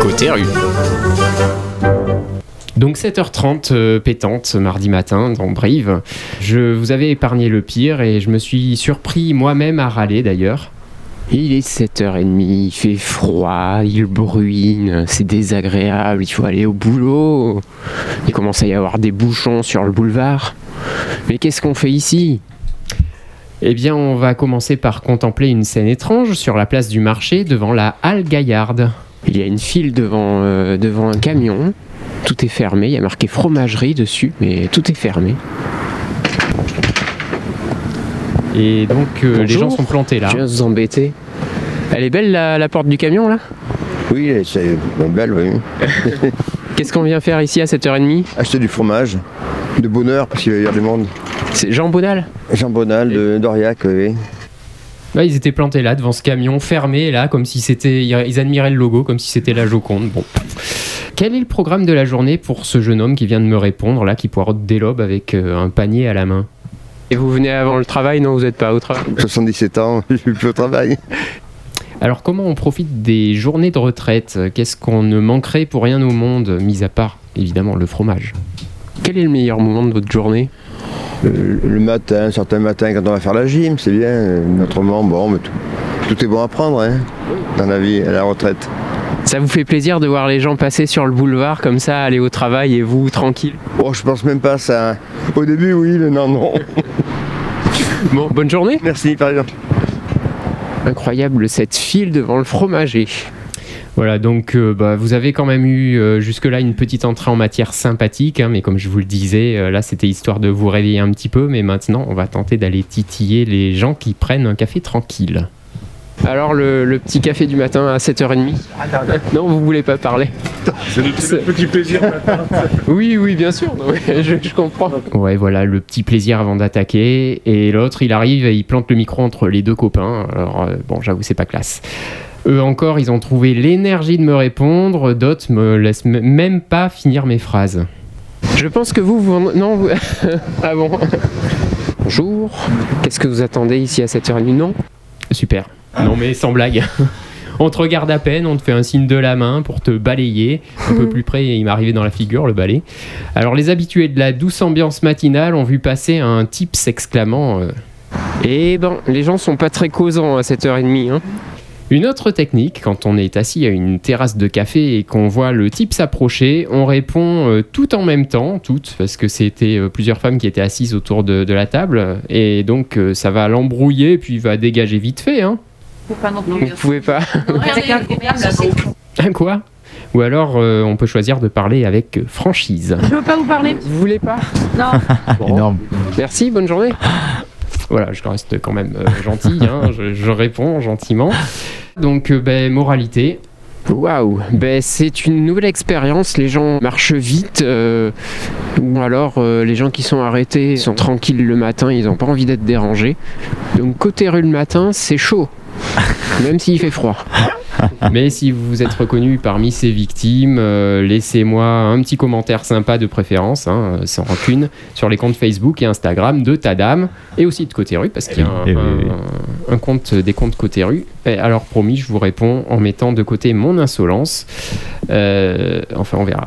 Côté rue. Donc 7h30 euh, pétante mardi matin dans Brive. Je vous avais épargné le pire et je me suis surpris moi-même à râler d'ailleurs. Il est 7h30, il fait froid, il bruine, c'est désagréable, il faut aller au boulot. Il commence à y avoir des bouchons sur le boulevard. Mais qu'est-ce qu'on fait ici? Eh bien, on va commencer par contempler une scène étrange sur la place du marché devant la Halle Gaillarde. Il y a une file devant, euh, devant un camion. Tout est fermé, il y a marqué fromagerie dessus, mais tout est fermé. Et donc euh, les gens sont plantés là. Je viens vous embêter. Elle est belle la, la porte du camion là? Oui, c'est belle, oui. Qu'est-ce qu'on vient faire ici à 7h30 Acheter du fromage, de bonheur, parce qu'il va y avoir du monde. C'est Jean Bonal Jean Bonal, de d'Aurillac, oui. Là, ils étaient plantés là devant ce camion fermé là, comme si c'était. Ils admiraient le logo, comme si c'était la Joconde. Bon. Quel est le programme de la journée pour ce jeune homme qui vient de me répondre là, qui poireaute des lobes avec euh, un panier à la main? Et vous venez avant le travail Non, vous n'êtes pas au travail? 77 ans, je suis plus au travail. Alors comment on profite des journées de retraite? Qu'est-ce qu'on ne manquerait pour rien au monde, mis à part évidemment le fromage? Quel est le meilleur moment de votre journée? Le, le matin, certains matins, quand on va faire la gym, c'est bien. Autrement, bon, mais tout, tout est bon à prendre, hein, dans la vie, à la retraite. Ça vous fait plaisir de voir les gens passer sur le boulevard comme ça, aller au travail et vous tranquille? Oh, je pense même pas à ça. Au début, oui, mais non, non. Bon, bonne journée Merci, par exemple. Incroyable cette file devant le fromager. Voilà, donc euh, bah, vous avez quand même eu euh, jusque-là une petite entrée en matière sympathique, hein, mais comme je vous le disais, euh, là c'était histoire de vous réveiller un petit peu, mais maintenant on va tenter d'aller titiller les gens qui prennent un café tranquille. Alors le, le petit café du matin à 7h30 Non, vous voulez pas parler C'est le C'est- petit plaisir matin. Oui, oui, bien sûr, non, mais je, je comprends. Ouais, voilà, le petit plaisir avant d'attaquer, et l'autre il arrive et il plante le micro entre les deux copains, alors euh, bon, j'avoue, c'est pas classe. Eux encore, ils ont trouvé l'énergie de me répondre, d'autres me laissent même pas finir mes phrases. Je pense que vous, vous... Non, vous... ah bon Bonjour. Qu'est-ce que vous attendez ici à 7h30 Non Super. Non mais sans blague. On te regarde à peine, on te fait un signe de la main pour te balayer. Un peu plus près, il m'est arrivé dans la figure le balai. Alors les habitués de la douce ambiance matinale ont vu passer un type s'exclamant euh, Eh ben, les gens sont pas très causants à 7h30. Hein. Une autre technique, quand on est assis à une terrasse de café et qu'on voit le type s'approcher, on répond euh, tout en même temps, toutes, parce que c'était euh, plusieurs femmes qui étaient assises autour de, de la table, et donc euh, ça va l'embrouiller, puis il va dégager vite fait, hein. Pas non Vous plus. pouvez pas. Hein, quoi Ou alors euh, on peut choisir de parler avec franchise. Je veux pas vous parler. Vous voulez pas Non. Bon. Énorme. Merci, bonne journée. Voilà, je reste quand même euh, gentil, hein, je, je réponds gentiment. Donc, euh, ben, moralité, Waouh, ben, c'est une nouvelle expérience. Les gens marchent vite, euh, ou alors euh, les gens qui sont arrêtés sont tranquilles le matin, ils n'ont pas envie d'être dérangés. Donc côté rue le matin, c'est chaud, même s'il fait froid. mais si vous êtes reconnu parmi ces victimes, euh, laissez-moi un petit commentaire sympa de préférence, hein, euh, sans rancune, sur les comptes Facebook et Instagram de Tadam, et aussi de Côté Rue, parce qu'il y a un, Eh oui, oui, oui. un- un compte des comptes Côté Rue. Et alors promis, je vous réponds en mettant de côté mon insolence. Euh, enfin, on verra.